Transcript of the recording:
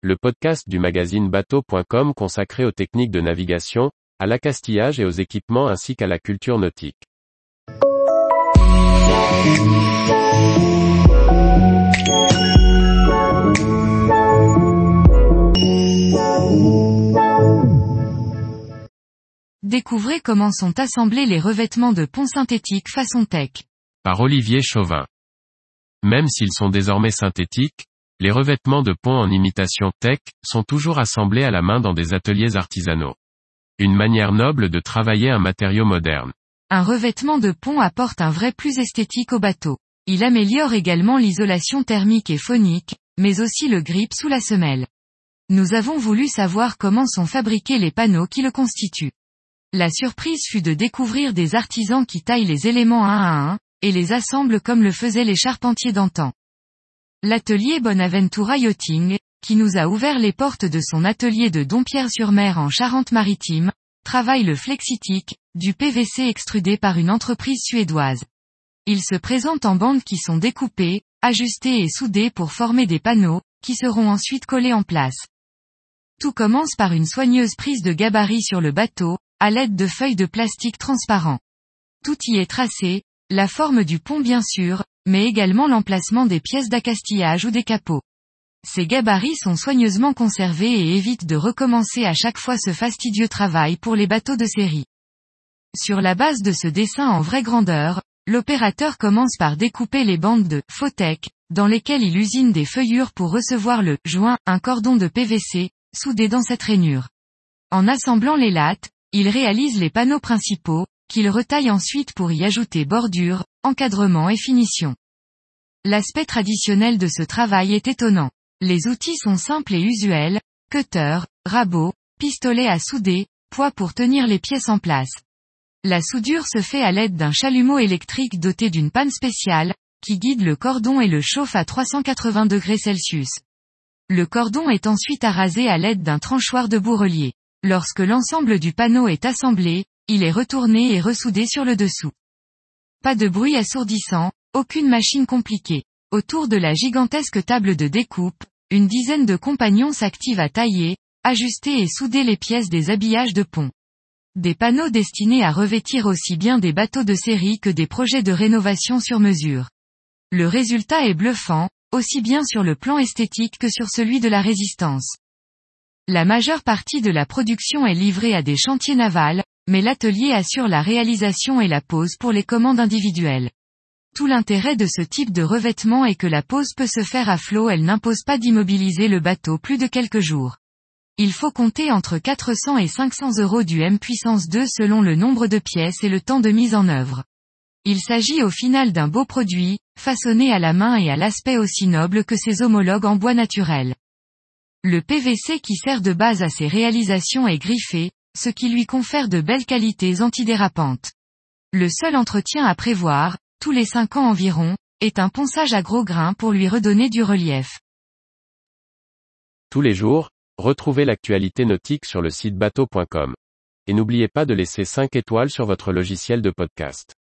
le podcast du magazine bateau.com consacré aux techniques de navigation, à l'accastillage et aux équipements ainsi qu'à la culture nautique. Découvrez comment sont assemblés les revêtements de pont synthétiques façon tech. Par Olivier Chauvin. Même s'ils sont désormais synthétiques, les revêtements de pont en imitation tech sont toujours assemblés à la main dans des ateliers artisanaux. Une manière noble de travailler un matériau moderne. Un revêtement de pont apporte un vrai plus esthétique au bateau. Il améliore également l'isolation thermique et phonique, mais aussi le grip sous la semelle. Nous avons voulu savoir comment sont fabriqués les panneaux qui le constituent. La surprise fut de découvrir des artisans qui taillent les éléments un à un, et les assemblent comme le faisaient les charpentiers d'antan. L'atelier Bonaventura Yachting, qui nous a ouvert les portes de son atelier de Dompierre-sur-Mer en Charente-Maritime, travaille le flexitique, du PVC extrudé par une entreprise suédoise. Il se présente en bandes qui sont découpées, ajustées et soudées pour former des panneaux, qui seront ensuite collés en place. Tout commence par une soigneuse prise de gabarit sur le bateau, à l'aide de feuilles de plastique transparent. Tout y est tracé, la forme du pont bien sûr, mais également l'emplacement des pièces d'accastillage ou des capots. Ces gabarits sont soigneusement conservés et évitent de recommencer à chaque fois ce fastidieux travail pour les bateaux de série. Sur la base de ce dessin en vraie grandeur, l'opérateur commence par découper les bandes de Photech, dans lesquelles il usine des feuillures pour recevoir le joint, un cordon de PVC, soudé dans cette rainure. En assemblant les lattes, il réalise les panneaux principaux, qu'il retaille ensuite pour y ajouter bordure, encadrement et finition. L'aspect traditionnel de ce travail est étonnant. Les outils sont simples et usuels, cutter, rabot, pistolet à souder, poids pour tenir les pièces en place. La soudure se fait à l'aide d'un chalumeau électrique doté d'une panne spéciale, qui guide le cordon et le chauffe à 380 degrés Celsius. Le cordon est ensuite arasé à l'aide d'un tranchoir de bourrelier. Lorsque l'ensemble du panneau est assemblé, il est retourné et ressoudé sur le dessous. Pas de bruit assourdissant, aucune machine compliquée. Autour de la gigantesque table de découpe, une dizaine de compagnons s'activent à tailler, ajuster et souder les pièces des habillages de pont. Des panneaux destinés à revêtir aussi bien des bateaux de série que des projets de rénovation sur mesure. Le résultat est bluffant, aussi bien sur le plan esthétique que sur celui de la résistance. La majeure partie de la production est livrée à des chantiers navals, mais l'atelier assure la réalisation et la pose pour les commandes individuelles. Tout l'intérêt de ce type de revêtement est que la pose peut se faire à flot elle n'impose pas d'immobiliser le bateau plus de quelques jours. Il faut compter entre 400 et 500 euros du M puissance 2 selon le nombre de pièces et le temps de mise en œuvre. Il s'agit au final d'un beau produit, façonné à la main et à l'aspect aussi noble que ses homologues en bois naturel. Le PVC qui sert de base à ces réalisations est griffé, ce qui lui confère de belles qualités antidérapantes. Le seul entretien à prévoir, tous les 5 ans environ, est un ponçage à gros grains pour lui redonner du relief. Tous les jours, retrouvez l'actualité nautique sur le site bateau.com. Et n'oubliez pas de laisser 5 étoiles sur votre logiciel de podcast.